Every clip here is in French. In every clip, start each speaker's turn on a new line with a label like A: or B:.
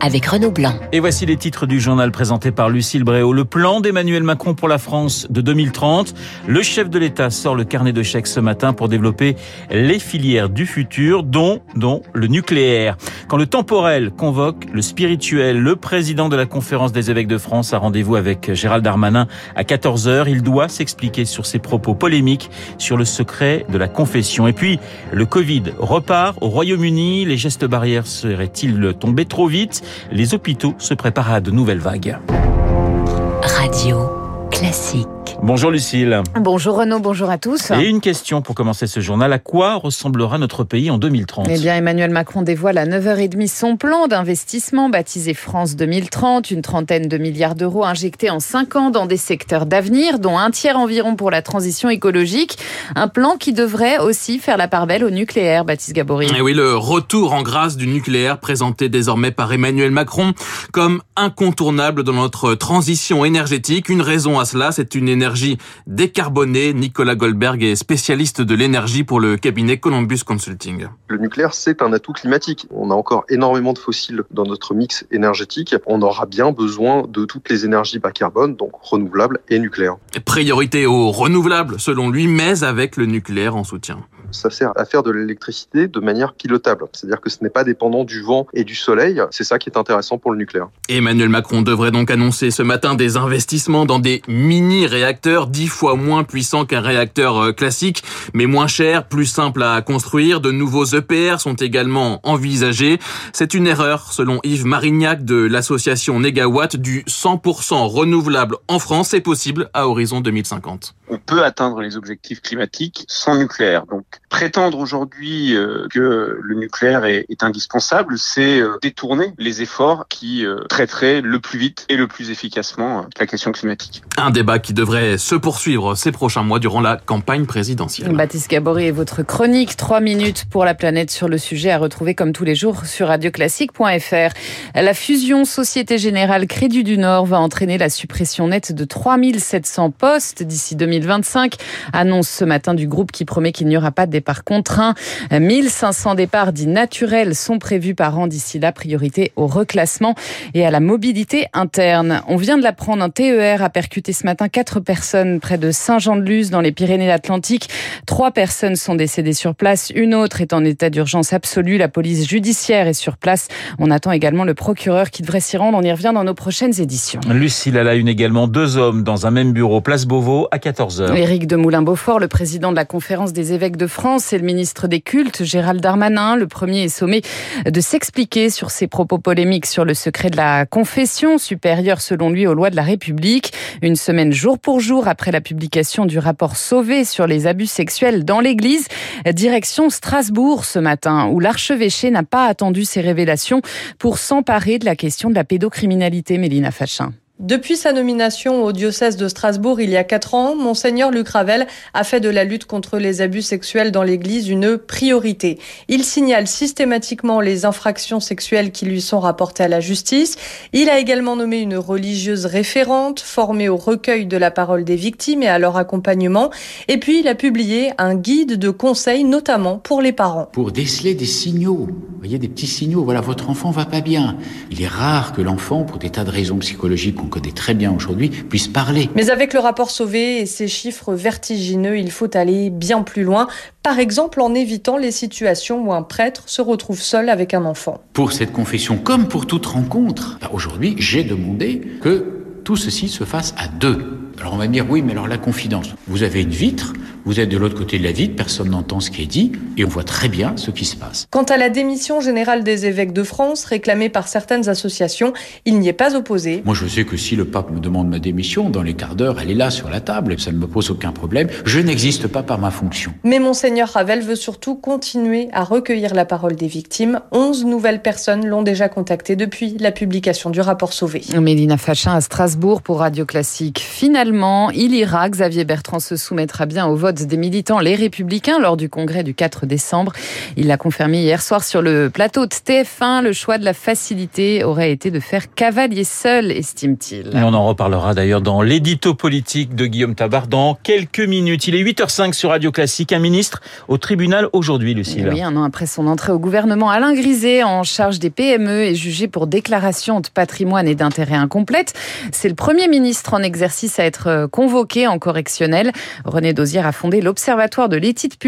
A: avec Renaud Blanc.
B: Et voici les titres du journal présenté par Lucille Bréau. Le plan d'Emmanuel Macron pour la France de 2030. Le chef de l'État sort le carnet de chèques ce matin pour développer les filières du futur, dont, dont le nucléaire. Quand le temporel convoque le spirituel, le président de la conférence des évêques de France a rendez-vous avec Gérald Darmanin à 14h. Il doit s'expliquer sur ses propos polémiques sur le secret de la confession. Et puis, le Covid repart au Royaume-Uni. Les gestes barrières seraient-ils tombés trop vite? Les hôpitaux se préparent à de nouvelles vagues.
A: Radio classique.
B: Bonjour Lucille.
C: Bonjour Renaud, bonjour à tous.
B: Et une question pour commencer ce journal. À quoi ressemblera notre pays en 2030
C: Eh bien, Emmanuel Macron dévoile à 9h30 son plan d'investissement baptisé France 2030. Une trentaine de milliards d'euros injectés en 5 ans dans des secteurs d'avenir, dont un tiers environ pour la transition écologique. Un plan qui devrait aussi faire la part belle au nucléaire, Baptiste Gabory.
D: Et oui, le retour en grâce du nucléaire présenté désormais par Emmanuel Macron comme incontournable dans notre transition énergétique. Une raison à cela, c'est une énergie décarbonée. Nicolas Goldberg est spécialiste de l'énergie pour le cabinet Columbus Consulting.
E: Le nucléaire, c'est un atout climatique. On a encore énormément de fossiles dans notre mix énergétique. On aura bien besoin de toutes les énergies bas carbone, donc renouvelables et nucléaires.
D: Priorité aux renouvelables, selon lui, mais avec le nucléaire en soutien
E: ça sert à faire de l'électricité de manière pilotable. C'est-à-dire que ce n'est pas dépendant du vent et du soleil. C'est ça qui est intéressant pour le nucléaire.
D: Emmanuel Macron devrait donc annoncer ce matin des investissements dans des mini-réacteurs dix fois moins puissants qu'un réacteur euh, classique, mais moins cher, plus simple à construire. De nouveaux EPR sont également envisagés. C'est une erreur, selon Yves Marignac de l'association Negawatt, du 100% renouvelable en France est possible à horizon 2050.
F: On peut atteindre les objectifs climatiques sans nucléaire. Donc prétendre aujourd'hui euh, que le nucléaire est, indispensable, c'est euh, détourner les efforts qui euh, traiteraient le plus vite et le plus efficacement la question climatique.
D: Un débat qui devrait se poursuivre ces prochains mois durant la campagne présidentielle.
C: Baptiste Gabory et votre chronique, trois minutes pour la planète sur le sujet à retrouver comme tous les jours sur radioclassique.fr. La fusion Société Générale Crédit du Nord va entraîner la suppression nette de 3700 postes d'ici 2025, annonce ce matin du groupe qui promet qu'il n'y aura pas de départ contraint. 1500 départs dits naturels sont prévus par an d'ici là. Priorité au reclassement et à la mobilité interne. On vient de l'apprendre, un TER a percuté ce matin quatre personnes près de Saint-Jean-de-Luz dans les Pyrénées-Atlantiques. Trois personnes sont décédées sur place. Une autre est en état d'urgence absolue. La police judiciaire est sur place. On attend également le procureur qui devrait s'y rendre. On y revient dans nos prochaines éditions.
B: Lucille a la une également. Deux hommes dans un même bureau, place Beauvau, à 14h.
C: Éric de Moulin-Beaufort, le président de la conférence des évêques de France et le ministre des Cultes, Gérald Darmanin. Le premier est sommé de s'expliquer sur ses propos polémiques sur le secret de la confession, supérieure selon lui aux lois de la République. Une semaine jour pour jour après la publication du rapport Sauvé sur les abus sexuels dans l'Église, direction Strasbourg ce matin, où l'archevêché n'a pas attendu ces révélations pour s'emparer de la question de la pédocriminalité, Mélina Fachin.
G: Depuis sa nomination au diocèse de Strasbourg il y a quatre ans, Monseigneur Luc Ravel a fait de la lutte contre les abus sexuels dans l'Église une priorité. Il signale systématiquement les infractions sexuelles qui lui sont rapportées à la justice. Il a également nommé une religieuse référente formée au recueil de la parole des victimes et à leur accompagnement. Et puis il a publié un guide de conseils, notamment pour les parents.
H: Pour déceler des signaux, voyez des petits signaux, voilà votre enfant va pas bien. Il est rare que l'enfant, pour des tas de raisons psychologiques, qu'on connaît très bien aujourd'hui, puisse parler.
G: Mais avec le rapport Sauvé et ses chiffres vertigineux, il faut aller bien plus loin. Par exemple, en évitant les situations où un prêtre se retrouve seul avec un enfant.
H: Pour cette confession, comme pour toute rencontre, bah, aujourd'hui, j'ai demandé que tout ceci se fasse à deux. Alors on va me dire, oui, mais alors la confidence. Vous avez une vitre, vous êtes de l'autre côté de la vitre, personne n'entend ce qui est dit, et on voit très bien ce qui se passe.
G: Quant à la démission générale des évêques de France, réclamée par certaines associations, il n'y est pas opposé.
H: Moi je sais que si le pape me demande ma démission, dans les quarts d'heure, elle est là sur la table, ça ne me pose aucun problème. Je n'existe pas par ma fonction.
G: Mais monseigneur Ravel veut surtout continuer à recueillir la parole des victimes. Onze nouvelles personnes l'ont déjà contacté depuis la publication du rapport Sauvé.
C: Mélina Fachin à Strasbourg pour Radio Classique. Finalement, il ira, Xavier Bertrand se soumettra bien au vote méthode des militants Les Républicains lors du congrès du 4 décembre. Il l'a confirmé hier soir sur le plateau de TF1. Le choix de la facilité aurait été de faire cavalier seul, estime-t-il.
B: Et on en reparlera d'ailleurs dans l'édito politique de Guillaume Tabar dans quelques minutes. Il est 8h05 sur Radio Classique. Un ministre au tribunal aujourd'hui, Lucille.
C: Oui, un an après son entrée au gouvernement, Alain Griset, en charge des PME, est jugé pour déclaration de patrimoine et d'intérêt incomplète. C'est le premier ministre en exercice à être convoqué en correctionnel. René Dosière a fondé l'Observatoire de l'éthique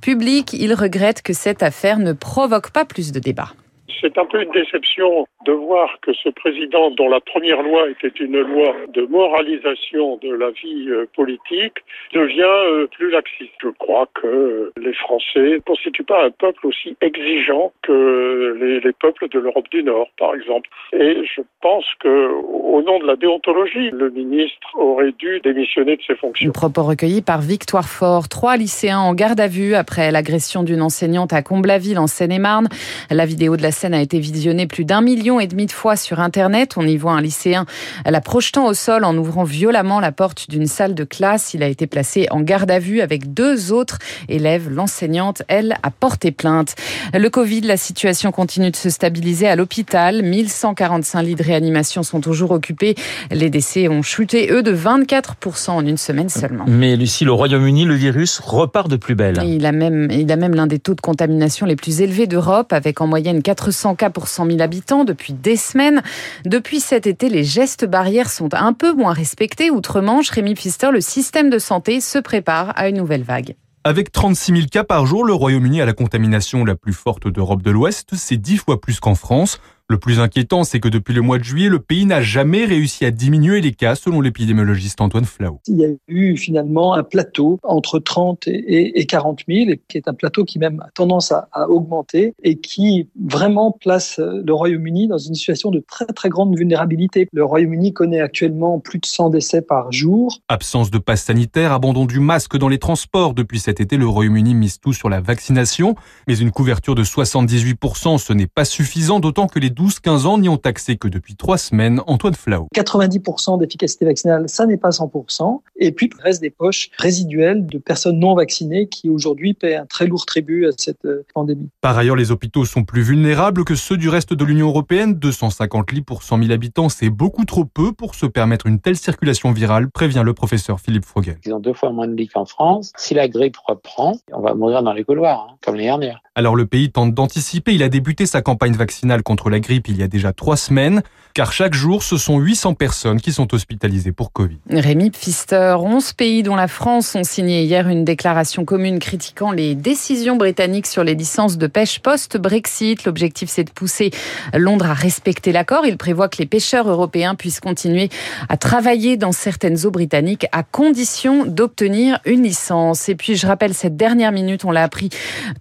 C: publique. Il regrette que cette affaire ne provoque pas plus de débats.
I: C'est un peu une déception de voir que ce président, dont la première loi était une loi de moralisation de la vie euh, politique, devient euh, plus laxiste. Je crois que les Français ne constituent pas un peuple aussi exigeant que les, les peuples de l'Europe du Nord, par exemple. Et je pense que, au nom de la déontologie, le ministre aurait dû démissionner de ses fonctions.
C: Propos recueillis par Victoire Fort. Trois lycéens en garde à vue après l'agression d'une enseignante à Comblaville en Seine-et-Marne. La vidéo de la scène a été visionnée plus d'un million et demi de fois sur Internet. On y voit un lycéen la projetant au sol en ouvrant violemment la porte d'une salle de classe. Il a été placé en garde à vue avec deux autres élèves. L'enseignante, elle, a porté plainte. Le Covid, la situation continue de se stabiliser à l'hôpital. 1145 lits de réanimation sont toujours occupés. Les décès ont chuté, eux, de 24% en une semaine seulement.
B: Mais Lucie, au Royaume-Uni, le virus repart de plus belle.
C: Il a même, il a même l'un des taux de contamination les plus élevés d'Europe, avec en moyenne 400 cas pour 100 000 habitants depuis des semaines. Depuis cet été, les gestes barrières sont un peu moins respectés. Outre-Manche, Rémi Pfister, le système de santé se prépare à une nouvelle vague.
J: Avec 36 000 cas par jour, le Royaume-Uni a la contamination la plus forte d'Europe de l'Ouest. C'est 10 fois plus qu'en France. Le plus inquiétant, c'est que depuis le mois de juillet, le pays n'a jamais réussi à diminuer les cas, selon l'épidémiologiste Antoine Flau.
K: Il y a eu finalement un plateau entre 30 et 40 000, qui est un plateau qui même a tendance à, à augmenter et qui vraiment place le Royaume-Uni dans une situation de très très grande vulnérabilité. Le Royaume-Uni connaît actuellement plus de 100 décès par jour.
J: Absence de passe sanitaire, abandon du masque dans les transports. Depuis cet été, le Royaume-Uni mise tout sur la vaccination, mais une couverture de 78%, ce n'est pas suffisant, d'autant que les 12-15 ans n'y ont accès que depuis trois semaines. Antoine Flau.
K: 90% d'efficacité vaccinale, ça n'est pas 100%. Et puis, il reste des poches résiduelles de personnes non vaccinées qui aujourd'hui paient un très lourd tribut à cette euh, pandémie.
J: Par ailleurs, les hôpitaux sont plus vulnérables que ceux du reste de l'Union européenne. 250 lits pour 100 000 habitants, c'est beaucoup trop peu pour se permettre une telle circulation virale, prévient le professeur Philippe Frogel.
L: Ils ont deux fois moins de lits qu'en France. Si la grippe reprend, on va mourir dans les couloirs, hein, comme les dernières.
J: Alors le pays tente d'anticiper. Il a débuté sa campagne vaccinale contre la grippe il y a déjà trois semaines, car chaque jour, ce sont 800 personnes qui sont hospitalisées pour Covid.
C: Rémi Pfister, 11 pays dont la France ont signé hier une déclaration commune critiquant les décisions britanniques sur les licences de pêche post-Brexit. L'objectif, c'est de pousser Londres à respecter l'accord. Il prévoit que les pêcheurs européens puissent continuer à travailler dans certaines eaux britanniques à condition d'obtenir une licence. Et puis, je rappelle, cette dernière minute, on l'a appris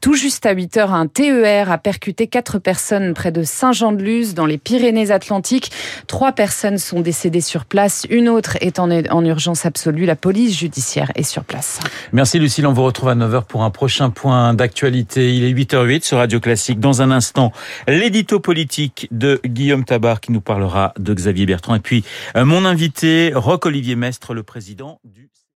C: tout juste à 8 8 heures, un TER a percuté quatre personnes près de Dans les Pyrénées-Atlantiques. Trois personnes sont décédées sur place. Une autre est en, en urgence absolue. La police judiciaire est sur place.
B: Merci Lucille. On vous retrouve à 9h pour un prochain point d'actualité. Il est 8h08 sur Radio Classique. Dans un instant, l'édito politique de Guillaume Tabar qui nous parlera de Xavier Bertrand. Et puis, mon invité, Roc-Olivier Mestre, le président du